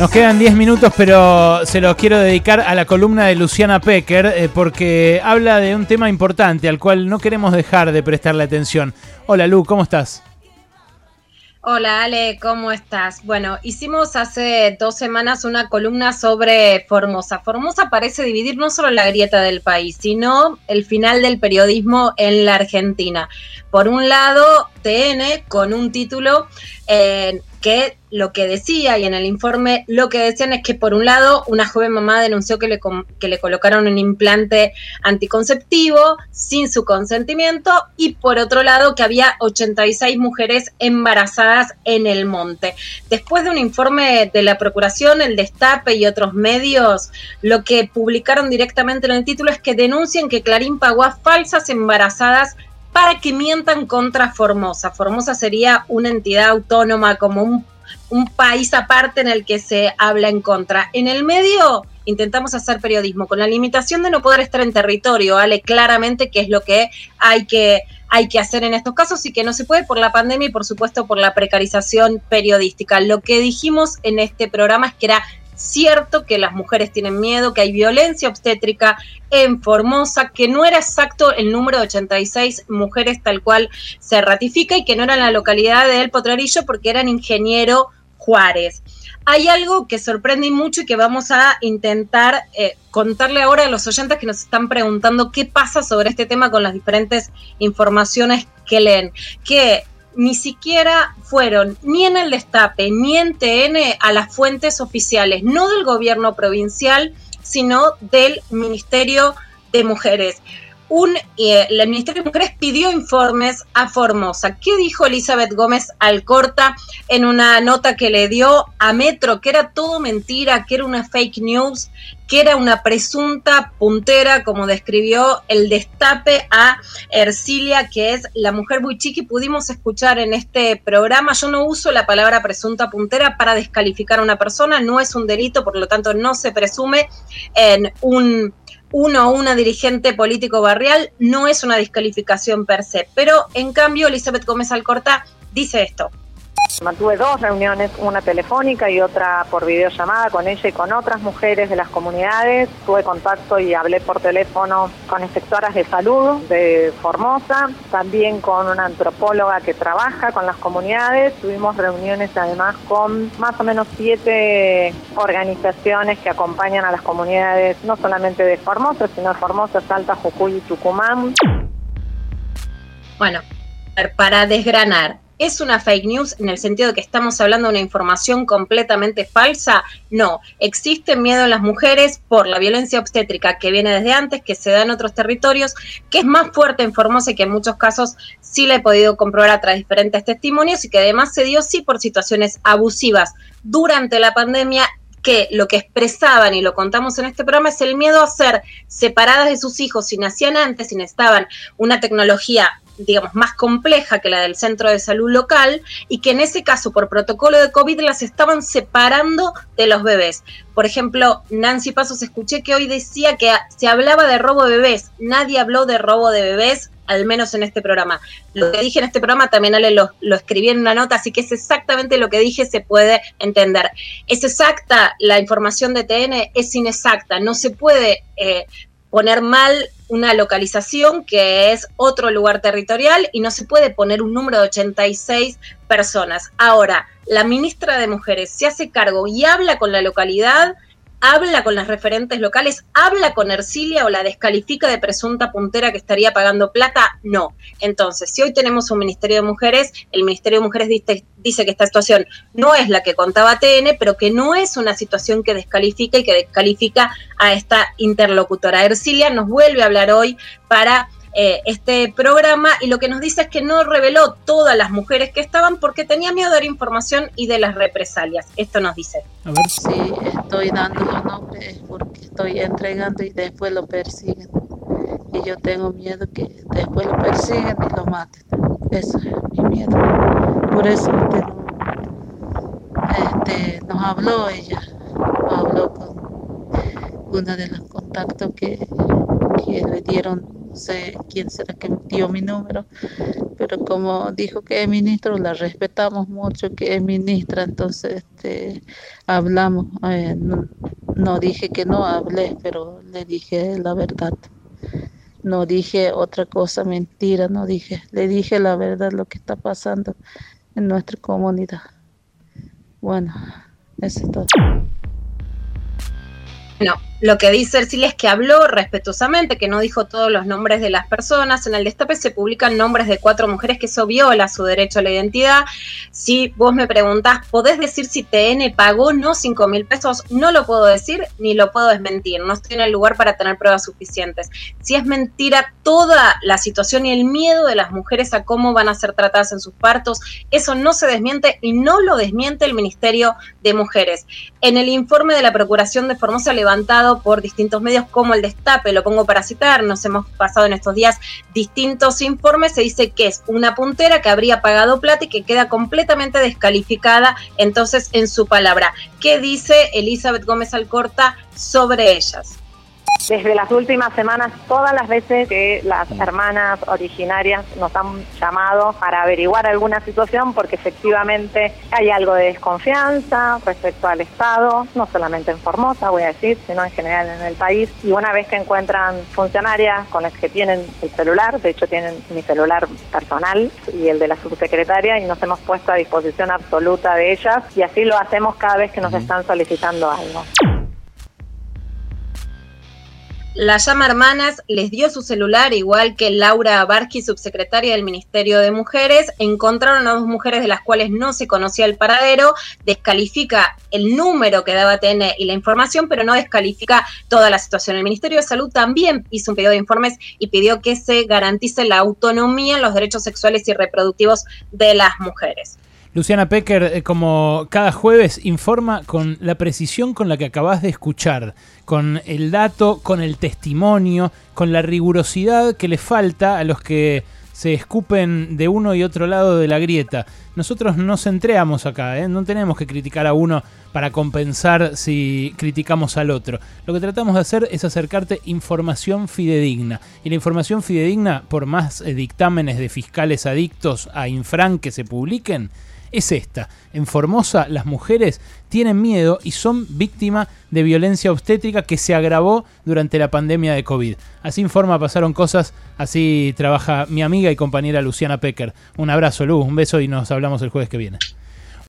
Nos quedan 10 minutos, pero se los quiero dedicar a la columna de Luciana Pecker, eh, porque habla de un tema importante al cual no queremos dejar de prestarle atención. Hola Lu, ¿cómo estás? Hola Ale, ¿cómo estás? Bueno, hicimos hace dos semanas una columna sobre Formosa. Formosa parece dividir no solo la grieta del país, sino el final del periodismo en la Argentina. Por un lado, TN con un título eh, que lo que decía y en el informe lo que decían es que por un lado una joven mamá denunció que le, que le colocaron un implante anticonceptivo sin su consentimiento y por otro lado que había 86 mujeres embarazadas en el monte. Después de un informe de la Procuración, el Destape y otros medios, lo que publicaron directamente en el título es que denuncian que Clarín pagó a falsas embarazadas para que mientan contra Formosa. Formosa sería una entidad autónoma como un país aparte en el que se habla en contra. En el medio intentamos hacer periodismo con la limitación de no poder estar en territorio, ¿vale? Claramente que es lo que hay que hay que hacer en estos casos y que no se puede por la pandemia y por supuesto por la precarización periodística. Lo que dijimos en este programa es que era cierto que las mujeres tienen miedo, que hay violencia obstétrica en Formosa, que no era exacto el número de 86 mujeres tal cual se ratifica y que no era en la localidad de El Potrarillo porque eran ingeniero Juárez. Hay algo que sorprende mucho y que vamos a intentar eh, contarle ahora a los oyentes que nos están preguntando qué pasa sobre este tema con las diferentes informaciones que leen. Que ni siquiera fueron ni en el destape ni en TN a las fuentes oficiales, no del gobierno provincial, sino del Ministerio de Mujeres. Un, eh, el Ministerio de Mujeres pidió informes a Formosa. ¿Qué dijo Elizabeth Gómez Alcorta en una nota que le dio a Metro? Que era todo mentira, que era una fake news, que era una presunta puntera, como describió el destape a Ercilia, que es la mujer muy chiqui. Pudimos escuchar en este programa, yo no uso la palabra presunta puntera para descalificar a una persona, no es un delito, por lo tanto no se presume en un uno o una dirigente político barrial, no es una descalificación per se. Pero en cambio, Elizabeth Gómez Alcorta dice esto. Mantuve dos reuniones, una telefónica y otra por videollamada con ella y con otras mujeres de las comunidades. Tuve contacto y hablé por teléfono con inspectoras de salud de Formosa, también con una antropóloga que trabaja con las comunidades. Tuvimos reuniones además con más o menos siete organizaciones que acompañan a las comunidades, no solamente de Formosa, sino de Formosa, Salta, Jujuy y Tucumán. Bueno, para desgranar, ¿Es una fake news en el sentido de que estamos hablando de una información completamente falsa? No, existe miedo en las mujeres por la violencia obstétrica que viene desde antes, que se da en otros territorios, que es más fuerte en Formosa y que en muchos casos sí la he podido comprobar a través de diferentes testimonios y que además se dio sí por situaciones abusivas durante la pandemia que lo que expresaban y lo contamos en este programa es el miedo a ser separadas de sus hijos si nacían antes, si necesitaban una tecnología digamos, más compleja que la del centro de salud local y que en ese caso, por protocolo de COVID, las estaban separando de los bebés. Por ejemplo, Nancy Pasos escuché que hoy decía que se hablaba de robo de bebés. Nadie habló de robo de bebés, al menos en este programa. Lo que dije en este programa también Ale, lo, escribí en una nota, así que es exactamente lo que dije, se puede entender. Es exacta la información de TN, es inexacta, no se puede eh, poner mal una localización que es otro lugar territorial y no se puede poner un número de 86 personas. Ahora, la ministra de Mujeres se hace cargo y habla con la localidad habla con las referentes locales, habla con Ercilia o la descalifica de presunta puntera que estaría pagando plata, no. Entonces, si hoy tenemos un Ministerio de Mujeres, el Ministerio de Mujeres dice, dice que esta situación no es la que contaba TN, pero que no es una situación que descalifica y que descalifica a esta interlocutora. Ercilia nos vuelve a hablar hoy para eh, este programa y lo que nos dice es que no reveló todas las mujeres que estaban porque tenía miedo de dar información y de las represalias. Esto nos dice. A ver. Sí, estoy dando los nombres porque estoy entregando y después lo persiguen. Y yo tengo miedo que después lo persiguen y lo maten. Eso es mi miedo. Por eso este, nos habló ella, nos habló con una de los contactos que, que le dieron no sé quién será que dio mi número, pero como dijo que es ministro, la respetamos mucho que es ministra, entonces este, hablamos. Eh, no, dije que no hablé, pero le dije la verdad. No dije otra cosa, mentira, no dije, le dije la verdad lo que está pasando en nuestra comunidad. Bueno, eso es todo. No, lo que dice Ercilia es que habló respetuosamente, que no dijo todos los nombres de las personas. En el destape se publican nombres de cuatro mujeres, que eso viola su derecho a la identidad. Si vos me preguntás, ¿podés decir si TN pagó no 5 mil pesos? No lo puedo decir ni lo puedo desmentir. No estoy en el lugar para tener pruebas suficientes. Si es mentira toda la situación y el miedo de las mujeres a cómo van a ser tratadas en sus partos, eso no se desmiente y no lo desmiente el Ministerio de Mujeres. En el informe de la Procuración de Formosa levantado por distintos medios como el Destape, lo pongo para citar, nos hemos pasado en estos días distintos informes, se dice que es una puntera que habría pagado plata y que queda completamente descalificada entonces en su palabra. ¿Qué dice Elizabeth Gómez Alcorta sobre ellas? Desde las últimas semanas, todas las veces que las hermanas originarias nos han llamado para averiguar alguna situación, porque efectivamente hay algo de desconfianza respecto al Estado, no solamente en Formosa, voy a decir, sino en general en el país. Y una vez que encuentran funcionarias con las que tienen el celular, de hecho tienen mi celular personal y el de la subsecretaria, y nos hemos puesto a disposición absoluta de ellas, y así lo hacemos cada vez que nos están solicitando algo. La llama Hermanas les dio su celular, igual que Laura Barsky, subsecretaria del Ministerio de Mujeres. Encontraron a dos mujeres de las cuales no se conocía el paradero. Descalifica el número que daba TN y la información, pero no descalifica toda la situación. El Ministerio de Salud también hizo un pedido de informes y pidió que se garantice la autonomía en los derechos sexuales y reproductivos de las mujeres. Luciana Pecker, eh, como cada jueves, informa con la precisión con la que acabas de escuchar, con el dato, con el testimonio, con la rigurosidad que le falta a los que se escupen de uno y otro lado de la grieta. Nosotros no centreamos acá, ¿eh? no tenemos que criticar a uno para compensar si criticamos al otro. Lo que tratamos de hacer es acercarte información fidedigna. Y la información fidedigna, por más eh, dictámenes de fiscales adictos a Infran que se publiquen, es esta. En Formosa las mujeres tienen miedo y son víctimas de violencia obstétrica que se agravó durante la pandemia de COVID. Así informa, pasaron cosas, así trabaja mi amiga y compañera Luciana Pecker. Un abrazo, Luz, un beso y nos hablamos el jueves que viene.